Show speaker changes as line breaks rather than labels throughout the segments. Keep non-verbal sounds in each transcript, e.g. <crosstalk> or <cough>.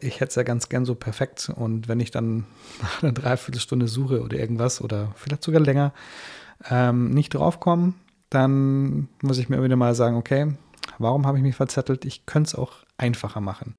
ich hätte es ja ganz gern so perfekt. Und wenn ich dann nach einer Dreiviertelstunde suche oder irgendwas oder vielleicht sogar länger ähm, nicht draufkomme, dann muss ich mir wieder mal sagen, okay, warum habe ich mich verzettelt? Ich könnte es auch einfacher machen.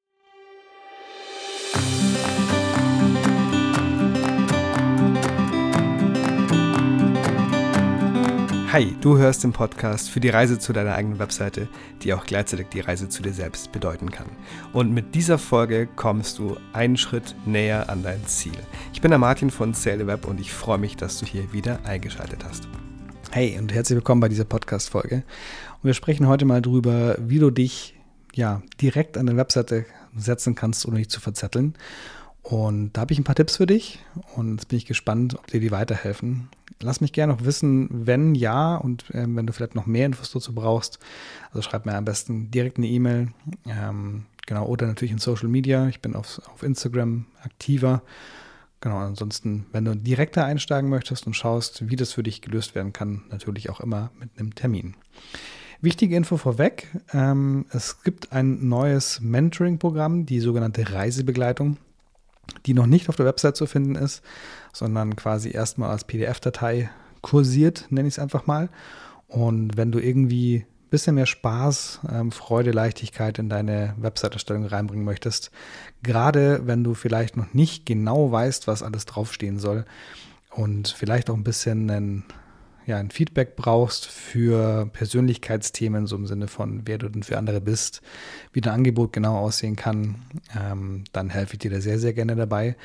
Hi, du hörst den Podcast für die Reise zu deiner eigenen Webseite, die auch gleichzeitig die Reise zu dir selbst bedeuten kann. Und mit dieser Folge kommst du einen Schritt näher an dein Ziel. Ich bin der Martin von SaleWeb und ich freue mich, dass du hier wieder eingeschaltet hast. Hey und herzlich willkommen bei dieser Podcast-Folge. Und wir sprechen heute mal darüber, wie du dich ja direkt an der Webseite setzen kannst, ohne dich zu verzetteln. Und da habe ich ein paar Tipps für dich und jetzt bin ich gespannt, ob dir die weiterhelfen. Lass mich gerne noch wissen, wenn ja und äh, wenn du vielleicht noch mehr Infos dazu brauchst. Also schreib mir am besten direkt eine E-Mail. Ähm, genau, oder natürlich in Social Media. Ich bin auf, auf Instagram aktiver. Genau, ansonsten, wenn du direkter einsteigen möchtest und schaust, wie das für dich gelöst werden kann, natürlich auch immer mit einem Termin. Wichtige Info vorweg: ähm, Es gibt ein neues Mentoring-Programm, die sogenannte Reisebegleitung die noch nicht auf der Website zu finden ist, sondern quasi erstmal als PDF-Datei kursiert, nenne ich es einfach mal. Und wenn du irgendwie ein bisschen mehr Spaß, ähm, Freude, Leichtigkeit in deine Website-Erstellung reinbringen möchtest, gerade wenn du vielleicht noch nicht genau weißt, was alles draufstehen soll und vielleicht auch ein bisschen einen ja, ein Feedback brauchst für Persönlichkeitsthemen, so im Sinne von, wer du denn für andere bist, wie dein Angebot genau aussehen kann, ähm, dann helfe ich dir da sehr, sehr gerne dabei.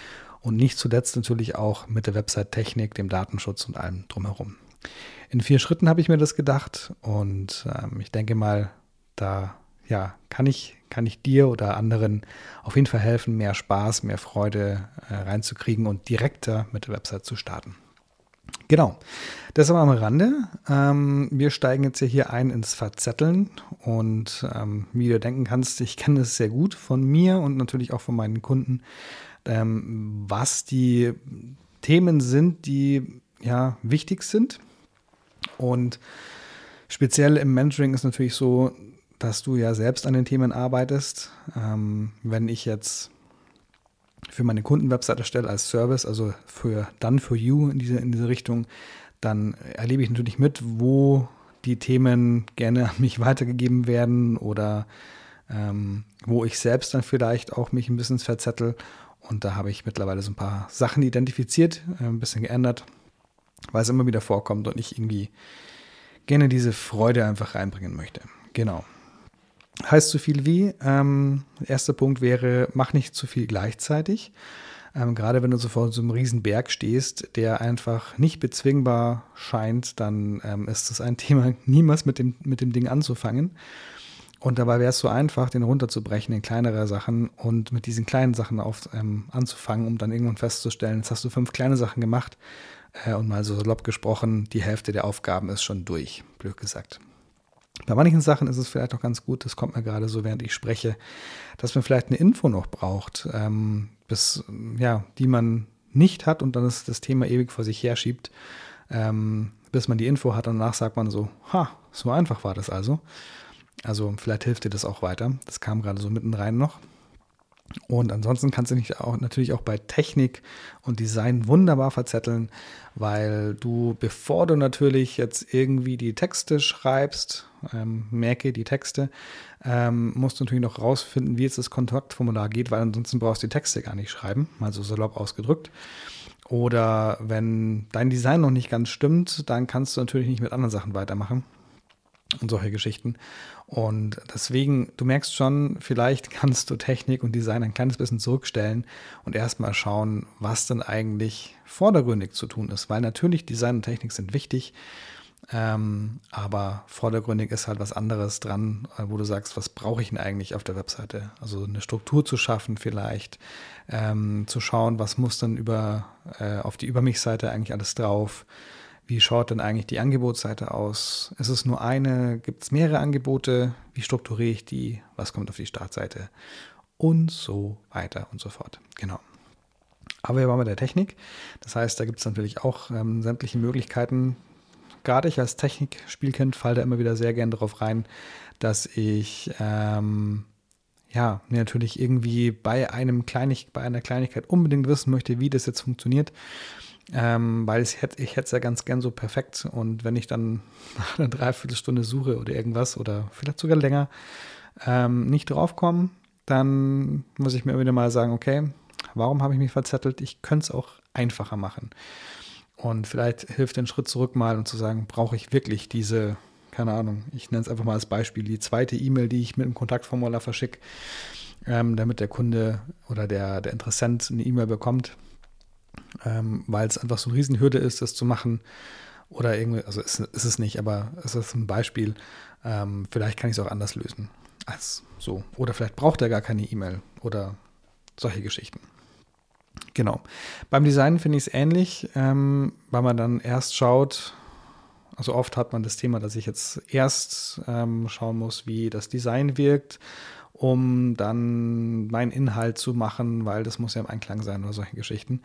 Und nicht zuletzt natürlich auch mit der Website-Technik, dem Datenschutz und allem drumherum. In vier Schritten habe ich mir das gedacht und ähm, ich denke mal, da ja, kann ich, kann ich dir oder anderen auf jeden Fall helfen, mehr Spaß, mehr Freude äh, reinzukriegen und direkter mit der Website zu starten. Genau, das aber am Rande. Ähm, wir steigen jetzt hier ein ins Verzetteln und ähm, wie du denken kannst, ich kenne es sehr gut von mir und natürlich auch von meinen Kunden, ähm, was die Themen sind, die ja wichtig sind. Und speziell im Mentoring ist natürlich so, dass du ja selbst an den Themen arbeitest. Ähm, wenn ich jetzt für meine Kundenwebseite erstelle als Service, also für Done for You in diese, in diese Richtung, dann erlebe ich natürlich mit, wo die Themen gerne an mich weitergegeben werden oder ähm, wo ich selbst dann vielleicht auch mich ein bisschen verzettel. Und da habe ich mittlerweile so ein paar Sachen identifiziert, äh, ein bisschen geändert, weil es immer wieder vorkommt und ich irgendwie gerne diese Freude einfach reinbringen möchte. Genau. Heißt so viel wie, ähm, erster Punkt wäre, mach nicht zu viel gleichzeitig. Ähm, gerade wenn du so vor so einem riesen Berg stehst, der einfach nicht bezwingbar scheint, dann ähm, ist es ein <laughs> Thema, niemals mit dem, mit dem Ding anzufangen. Und dabei wäre es so einfach, den runterzubrechen in kleinere Sachen und mit diesen kleinen Sachen auf, ähm, anzufangen, um dann irgendwann festzustellen, jetzt hast du fünf kleine Sachen gemacht äh, und mal so salopp gesprochen, die Hälfte der Aufgaben ist schon durch, blöd gesagt. Bei manchen Sachen ist es vielleicht auch ganz gut, das kommt mir gerade so, während ich spreche, dass man vielleicht eine Info noch braucht, ähm, bis, ja, die man nicht hat und dann ist das Thema ewig vor sich herschiebt, ähm, bis man die Info hat und danach sagt man so, ha, so einfach war das also. Also vielleicht hilft dir das auch weiter. Das kam gerade so mitten rein noch. Und ansonsten kannst du dich auch natürlich auch bei Technik und Design wunderbar verzetteln, weil du, bevor du natürlich jetzt irgendwie die Texte schreibst, ähm, merke die Texte, ähm, musst du natürlich noch rausfinden, wie jetzt das Kontaktformular geht, weil ansonsten brauchst du die Texte gar nicht schreiben, mal so salopp ausgedrückt. Oder wenn dein Design noch nicht ganz stimmt, dann kannst du natürlich nicht mit anderen Sachen weitermachen und solche Geschichten. Und deswegen, du merkst schon, vielleicht <laughs> kannst du Technik und Design ein kleines bisschen zurückstellen und erstmal schauen, was denn eigentlich vordergründig zu tun ist. Weil natürlich Design und Technik sind wichtig, ähm, aber vordergründig ist halt was anderes dran, äh, wo du sagst, was brauche ich denn eigentlich auf der Webseite? Also eine Struktur zu schaffen vielleicht, ähm, zu schauen, was muss dann über, äh, auf die Über mich-Seite eigentlich alles drauf wie schaut denn eigentlich die Angebotsseite aus? Ist es nur eine? Gibt es mehrere Angebote? Wie strukturiere ich die? Was kommt auf die Startseite? Und so weiter und so fort. Genau. Aber wir waren bei der Technik. Das heißt, da gibt es natürlich auch ähm, sämtliche Möglichkeiten. Gerade ich als Technikspielkind falle da immer wieder sehr gern darauf rein, dass ich ähm, ja, natürlich irgendwie bei einem Kleinig, bei einer Kleinigkeit unbedingt wissen möchte, wie das jetzt funktioniert, ähm, weil ich hätte ich es ja ganz gern so perfekt und wenn ich dann nach einer Dreiviertelstunde suche oder irgendwas oder vielleicht sogar länger ähm, nicht draufkomme, dann muss ich mir wieder mal sagen, okay, warum habe ich mich verzettelt? Ich könnte es auch einfacher machen. Und vielleicht hilft den Schritt zurück mal und zu sagen, brauche ich wirklich diese, keine Ahnung, ich nenne es einfach mal als Beispiel, die zweite E-Mail, die ich mit dem Kontaktformular verschicke, ähm, damit der Kunde oder der, der Interessent eine E-Mail bekommt, ähm, weil es einfach so eine Riesenhürde ist, das zu machen. Oder irgendwie, also ist, ist es nicht, aber es ist ein Beispiel. Ähm, vielleicht kann ich es auch anders lösen als so. Oder vielleicht braucht er gar keine E-Mail oder solche Geschichten. Genau. Beim Design finde ich es ähnlich, ähm, weil man dann erst schaut, also oft hat man das Thema, dass ich jetzt erst ähm, schauen muss, wie das Design wirkt, um dann meinen Inhalt zu machen, weil das muss ja im Einklang sein oder solche Geschichten.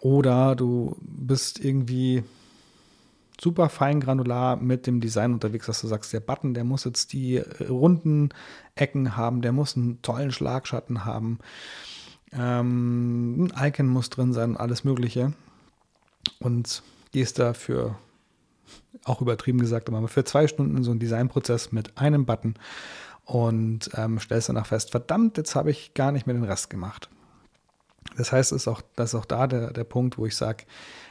Oder du bist irgendwie super fein granular mit dem Design unterwegs, dass du sagst, der Button, der muss jetzt die runden Ecken haben, der muss einen tollen Schlagschatten haben. Ähm, ein Icon muss drin sein, alles Mögliche. Und gehst da für, auch übertrieben gesagt, aber für zwei Stunden so einen Designprozess mit einem Button und ähm, stellst danach fest, verdammt, jetzt habe ich gar nicht mehr den Rest gemacht. Das heißt, ist auch, das ist auch da der, der Punkt, wo ich sage,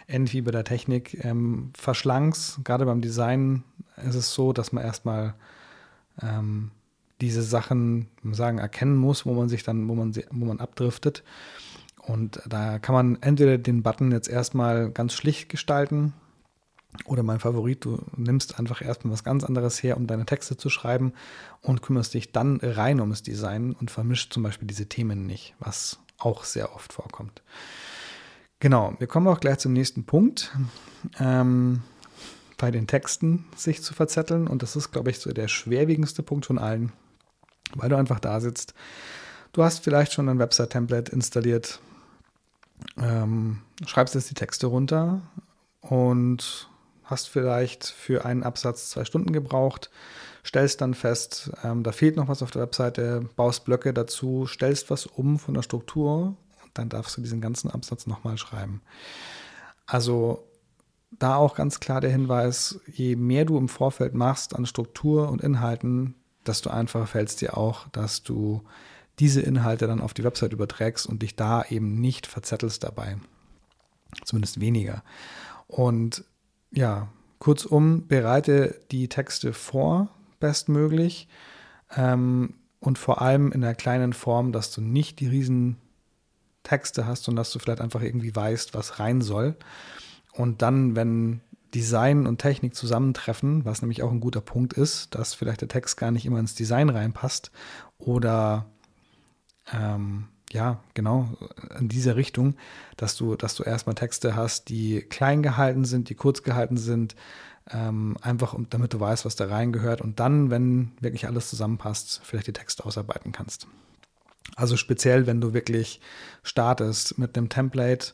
ähnlich bei der Technik, ähm, verschlank's. Gerade beim Design ist es so, dass man erstmal ähm, diese Sachen sagen erkennen muss, wo man sich dann, wo man, wo man abdriftet. Und da kann man entweder den Button jetzt erstmal ganz schlicht gestalten oder mein Favorit, du nimmst einfach erstmal was ganz anderes her, um deine Texte zu schreiben und kümmerst dich dann rein ums Design und vermischt zum Beispiel diese Themen nicht, was auch sehr oft vorkommt. Genau, wir kommen auch gleich zum nächsten Punkt. Ähm, bei den Texten sich zu verzetteln. Und das ist, glaube ich, so der schwerwiegendste Punkt von allen weil du einfach da sitzt. Du hast vielleicht schon ein Website-Template installiert, ähm, schreibst jetzt die Texte runter und hast vielleicht für einen Absatz zwei Stunden gebraucht, stellst dann fest, ähm, da fehlt noch was auf der Webseite, baust Blöcke dazu, stellst was um von der Struktur und dann darfst du diesen ganzen Absatz nochmal schreiben. Also da auch ganz klar der Hinweis, je mehr du im Vorfeld machst an Struktur und Inhalten, desto einfacher fällt es dir auch, dass du diese Inhalte dann auf die Website überträgst und dich da eben nicht verzettelst dabei. Zumindest weniger. Und ja, kurzum, bereite die Texte vor, bestmöglich. Ähm, und vor allem in der kleinen Form, dass du nicht die riesen Texte hast und dass du vielleicht einfach irgendwie weißt, was rein soll. Und dann, wenn Design und Technik zusammentreffen, was nämlich auch ein guter Punkt ist, dass vielleicht der Text gar nicht immer ins Design reinpasst oder ähm, ja, genau, in dieser Richtung, dass du, dass du erstmal Texte hast, die klein gehalten sind, die kurz gehalten sind, ähm, einfach damit du weißt, was da reingehört und dann, wenn wirklich alles zusammenpasst, vielleicht die Texte ausarbeiten kannst. Also speziell, wenn du wirklich startest mit einem Template,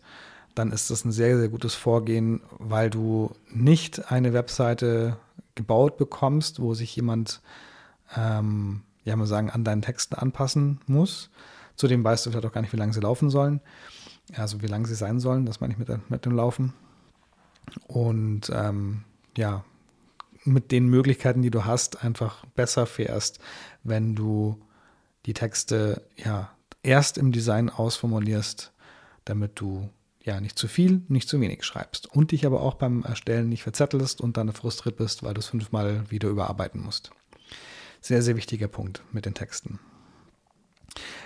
dann ist das ein sehr, sehr gutes Vorgehen, weil du nicht eine Webseite gebaut bekommst, wo sich jemand, ähm, ja, mal sagen, an deinen Texten anpassen muss. Zudem weißt du vielleicht auch gar nicht, wie lange sie laufen sollen. Also wie lange sie sein sollen, das meine ich mit, mit dem Laufen. Und ähm, ja, mit den Möglichkeiten, die du hast, einfach besser fährst, wenn du die Texte ja erst im Design ausformulierst, damit du ja nicht zu viel, nicht zu wenig schreibst und dich aber auch beim Erstellen nicht verzettelst und dann frustriert bist, weil du es fünfmal wieder überarbeiten musst. Sehr, sehr wichtiger Punkt mit den Texten.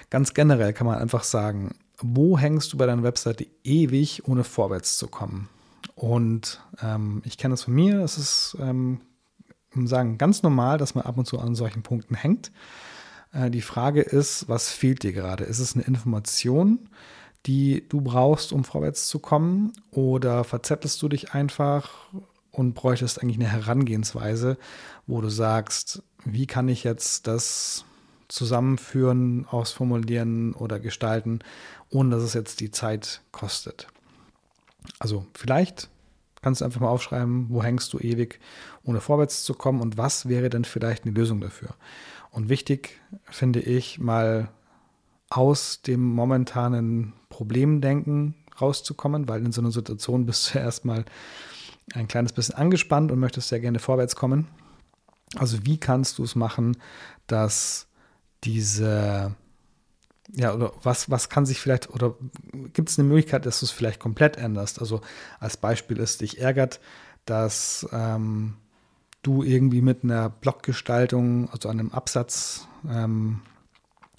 Ganz generell kann man einfach sagen, wo hängst du bei deiner Webseite ewig, ohne vorwärts zu kommen? Und ähm, ich kenne das von mir, es ist, ähm, sagen, ganz normal, dass man ab und zu an solchen Punkten hängt. Äh, die Frage ist, was fehlt dir gerade? Ist es eine Information? die du brauchst, um vorwärts zu kommen? Oder verzettelst du dich einfach und bräuchtest eigentlich eine Herangehensweise, wo du sagst, wie kann ich jetzt das zusammenführen, ausformulieren oder gestalten, ohne dass es jetzt die Zeit kostet? Also vielleicht kannst du einfach mal aufschreiben, wo hängst du ewig, ohne vorwärts zu kommen und was wäre denn vielleicht eine Lösung dafür? Und wichtig finde ich, mal aus dem momentanen Problemdenken rauszukommen, weil in so einer Situation bist du <laughs> erstmal ein kleines bisschen angespannt und möchtest sehr gerne vorwärts kommen. Also wie kannst du es machen, dass diese, ja, oder was, was kann sich vielleicht, oder gibt es eine Möglichkeit, dass du es vielleicht komplett änderst? Also als Beispiel ist, dich ärgert, dass ähm, du irgendwie mit einer Blockgestaltung, also einem Absatz, ähm,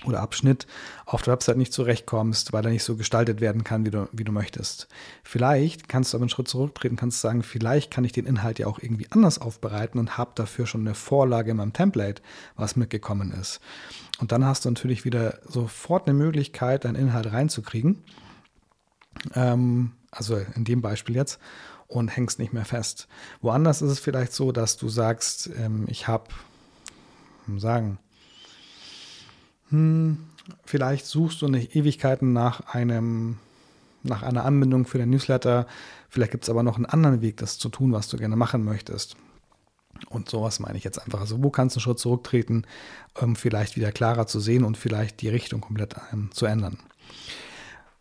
oder Abschnitt auf der Website nicht zurechtkommst, weil er nicht so gestaltet werden kann, wie du, wie du möchtest. Vielleicht kannst du aber einen Schritt zurücktreten, kannst sagen, vielleicht kann ich den Inhalt ja auch irgendwie anders aufbereiten und habe dafür schon eine Vorlage in meinem Template, was mitgekommen ist. Und dann hast du natürlich wieder sofort eine Möglichkeit, deinen Inhalt reinzukriegen. Ähm, also in dem Beispiel jetzt und hängst nicht mehr fest. Woanders ist es vielleicht so, dass du sagst, ähm, ich habe, sagen, hm, vielleicht suchst du nicht Ewigkeiten nach einem, nach einer Anbindung für den Newsletter. Vielleicht gibt es aber noch einen anderen Weg, das zu tun, was du gerne machen möchtest. Und sowas meine ich jetzt einfach. Also, wo kannst du einen Schritt zurücktreten, um vielleicht wieder klarer zu sehen und vielleicht die Richtung komplett ähm, zu ändern?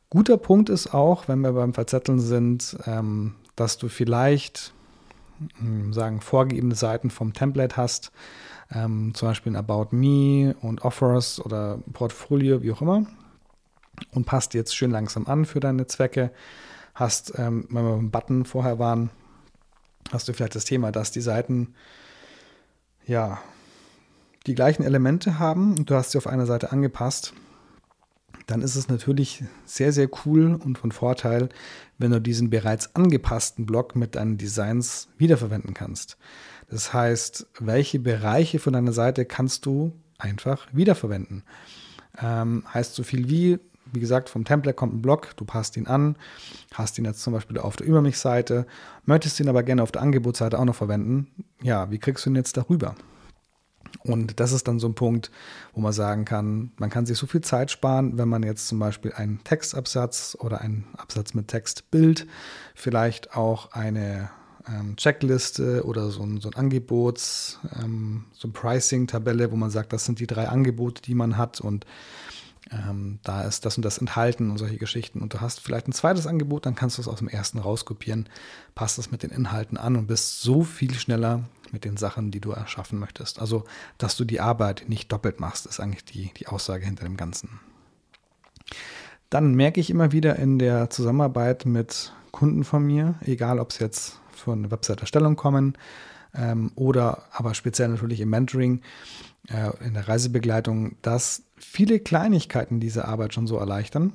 Guter Punkt ist auch, wenn wir beim Verzetteln sind, ähm, dass du vielleicht, hm, sagen, vorgegebene Seiten vom Template hast, ähm, zum Beispiel ein About Me und Offers oder Portfolio, wie auch immer, und passt jetzt schön langsam an für deine Zwecke. Hast, ähm, wenn wir beim Button vorher waren, hast du vielleicht das Thema, dass die Seiten ja die gleichen Elemente haben. Und du hast sie auf einer Seite angepasst, dann ist es natürlich sehr, sehr cool und von Vorteil, wenn du diesen bereits angepassten Block mit deinen Designs wiederverwenden kannst. Das heißt, welche Bereiche von deiner Seite kannst du einfach wiederverwenden? Ähm, heißt so viel wie, wie gesagt, vom Template kommt ein Block, du passt ihn an, hast ihn jetzt zum Beispiel auf der Über mich-Seite, möchtest ihn aber gerne auf der Angebotsseite auch noch verwenden. Ja, wie kriegst du ihn jetzt darüber? Und das ist dann so ein Punkt, wo man sagen kann, man kann sich so viel Zeit sparen, wenn man jetzt zum Beispiel einen Textabsatz oder einen Absatz mit Textbild, vielleicht auch eine ähm, Checkliste oder so ein, so ein Angebots, ähm, so ein Pricing-Tabelle, wo man sagt, das sind die drei Angebote, die man hat. Und ähm, da ist das und das enthalten und solche Geschichten. Und du hast vielleicht ein zweites Angebot, dann kannst du es aus dem ersten rauskopieren, passt es mit den Inhalten an und bist so viel schneller mit den Sachen, die du erschaffen möchtest. Also, dass du die Arbeit nicht doppelt machst, ist eigentlich die, die Aussage hinter dem Ganzen. Dann merke ich immer wieder in der Zusammenarbeit mit Kunden von mir, egal ob es jetzt von eine Website-Erstellung kommen ähm, oder aber speziell natürlich im Mentoring, äh, in der Reisebegleitung, dass viele Kleinigkeiten diese Arbeit schon so erleichtern.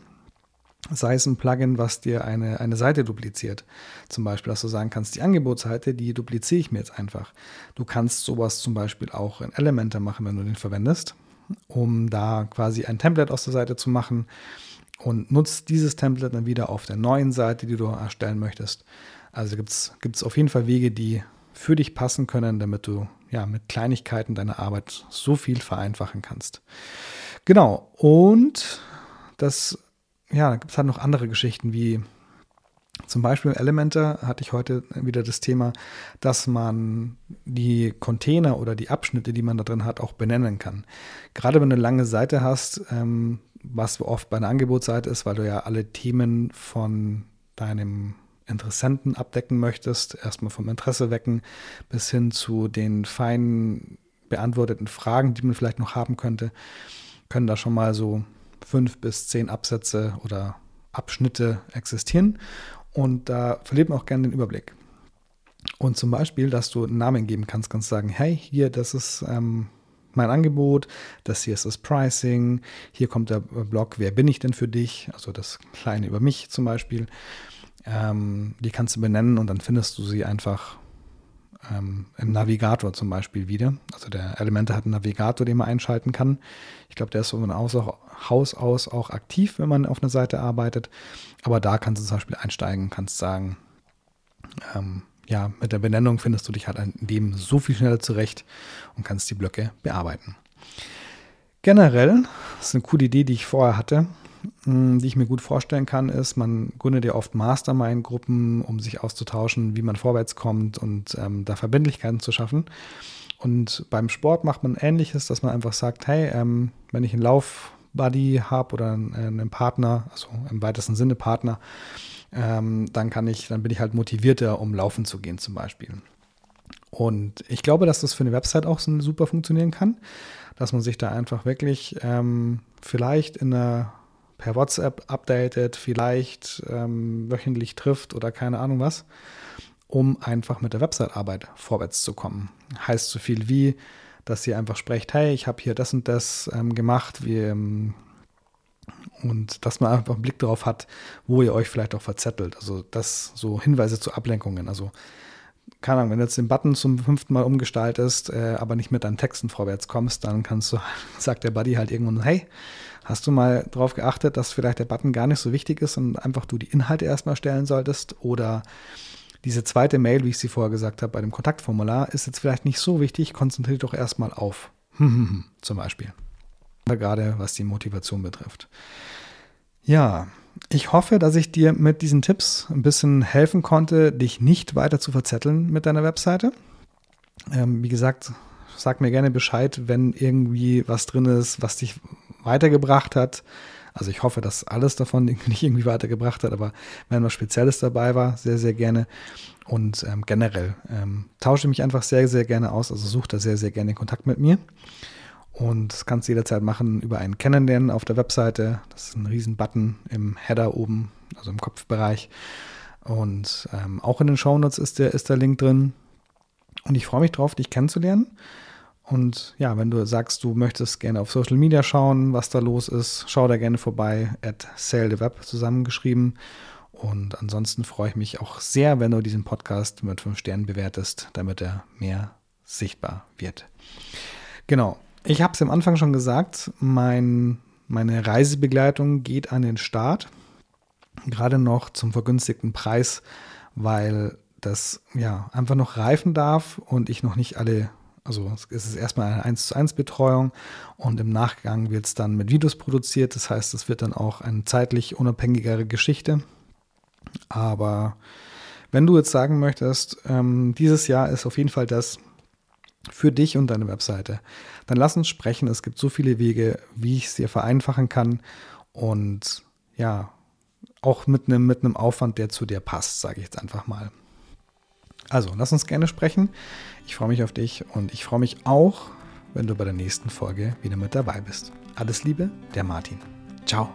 Sei es ein Plugin, was dir eine, eine Seite dupliziert. Zum Beispiel, dass du sagen kannst, die Angebotsseite, die dupliziere ich mir jetzt einfach. Du kannst sowas zum Beispiel auch in Elementor machen, wenn du den verwendest, um da quasi ein Template aus der Seite zu machen und nutzt dieses Template dann wieder auf der neuen Seite, die du erstellen möchtest. Also gibt es auf jeden Fall Wege, die für dich passen können, damit du ja mit Kleinigkeiten deine Arbeit so viel vereinfachen kannst. Genau, und das, ja, da gibt es halt noch andere Geschichten wie zum Beispiel Elemente hatte ich heute wieder das Thema, dass man die Container oder die Abschnitte, die man da drin hat, auch benennen kann. Gerade wenn du eine lange Seite hast, ähm, was oft bei einer Angebotsseite ist, weil du ja alle Themen von deinem Interessenten abdecken möchtest, erstmal vom Interesse wecken, bis hin zu den feinen beantworteten Fragen, die man vielleicht noch haben könnte, können da schon mal so fünf bis zehn Absätze oder Abschnitte existieren. Und da verliert man auch gerne den Überblick. Und zum Beispiel, dass du einen Namen geben kannst, kannst sagen, hey, hier, das ist ähm, mein Angebot, das hier ist das Pricing, hier kommt der Blog, wer bin ich denn für dich? Also das kleine über mich zum Beispiel. Ähm, die kannst du benennen und dann findest du sie einfach ähm, im Navigator zum Beispiel wieder. Also der Elemente hat einen Navigator, den man einschalten kann. Ich glaube, der ist von Haus aus auch aktiv, wenn man auf einer Seite arbeitet. Aber da kannst du zum Beispiel einsteigen, kannst sagen, ähm, ja, mit der Benennung findest du dich halt in dem so viel schneller zurecht und kannst die Blöcke bearbeiten. Generell, das ist eine coole Idee, die ich vorher hatte, die ich mir gut vorstellen kann, ist, man gründet ja oft Mastermind-Gruppen, um sich auszutauschen, wie man vorwärts kommt und ähm, da Verbindlichkeiten zu schaffen. Und beim Sport macht man ähnliches, dass man einfach sagt, hey, ähm, wenn ich einen Lauf-Buddy habe oder einen, einen, Partner, also im weitesten Sinne Partner, ähm, dann kann ich, dann bin ich halt motivierter, um laufen zu gehen zum Beispiel. Und ich glaube, dass das für eine Website auch super funktionieren kann, dass man sich da einfach wirklich ähm, vielleicht in einer per WhatsApp updatet, vielleicht ähm, wöchentlich trifft oder keine Ahnung was, um einfach mit der Website-Arbeit vorwärts zu kommen. Heißt so viel wie, dass ihr einfach sprecht, hey, ich habe hier das und das ähm, gemacht, wie, ähm, und dass man einfach einen Blick darauf hat, wo ihr euch vielleicht auch verzettelt. Also das so Hinweise zu Ablenkungen. Also keine Ahnung, wenn du jetzt den Button zum fünften Mal umgestaltest, äh, aber nicht mit deinen Texten vorwärts kommst, dann kannst du, <laughs> sagt der Buddy halt irgendwann, hey, hast du mal darauf geachtet, dass vielleicht der Button gar nicht so wichtig ist und einfach du die Inhalte erstmal stellen solltest? Oder diese zweite Mail, wie ich sie vorher gesagt habe, bei dem Kontaktformular, ist jetzt vielleicht nicht so wichtig, konzentriere doch erstmal auf. <laughs> Zum Beispiel. Gerade was die Motivation betrifft. Ja, ich hoffe, dass ich dir mit diesen Tipps ein bisschen helfen konnte, dich nicht weiter zu verzetteln mit deiner Webseite. Ähm, wie gesagt, sag mir gerne Bescheid, wenn irgendwie was drin ist, was dich weitergebracht hat. Also ich hoffe, dass alles davon <laughs> nicht irgendwie weitergebracht hat, aber wenn was Spezielles dabei war, sehr, sehr gerne. Und ähm, generell ähm, tausche mich einfach sehr, sehr gerne aus. Also suche da sehr, sehr gerne Kontakt mit mir. Und das kannst du jederzeit machen über einen Kennenlernen auf der Webseite. Das ist ein riesen Button im Header oben, also im Kopfbereich. Und ähm, auch in den Shownotes ist der, ist der Link drin. Und ich freue mich drauf, dich kennenzulernen. Und ja, wenn du sagst, du möchtest gerne auf Social Media schauen, was da los ist, schau da gerne vorbei, at SaleTheWeb zusammengeschrieben. Und ansonsten freue ich mich auch sehr, wenn du diesen Podcast mit fünf Sternen bewertest, damit er mehr sichtbar wird. Genau. Ich habe es am Anfang schon gesagt, mein, meine Reisebegleitung geht an den Start. Gerade noch zum vergünstigten Preis, weil das ja einfach noch reifen darf und ich noch nicht alle, also es ist erstmal eine 1 zu 1 Betreuung und im Nachgang wird es dann mit Videos produziert. Das heißt, es wird dann auch eine zeitlich unabhängigere Geschichte. Aber wenn du jetzt sagen möchtest, ähm, dieses Jahr ist auf jeden Fall das für dich und deine Webseite. Dann lass uns sprechen. Es gibt so viele Wege, wie ich es dir vereinfachen kann und ja, auch mit einem, mit einem Aufwand, der zu dir passt, sage ich jetzt einfach mal. Also, lass uns gerne sprechen. Ich freue mich auf dich und ich freue mich auch, wenn du bei der nächsten Folge wieder mit dabei bist. Alles Liebe, der Martin. Ciao.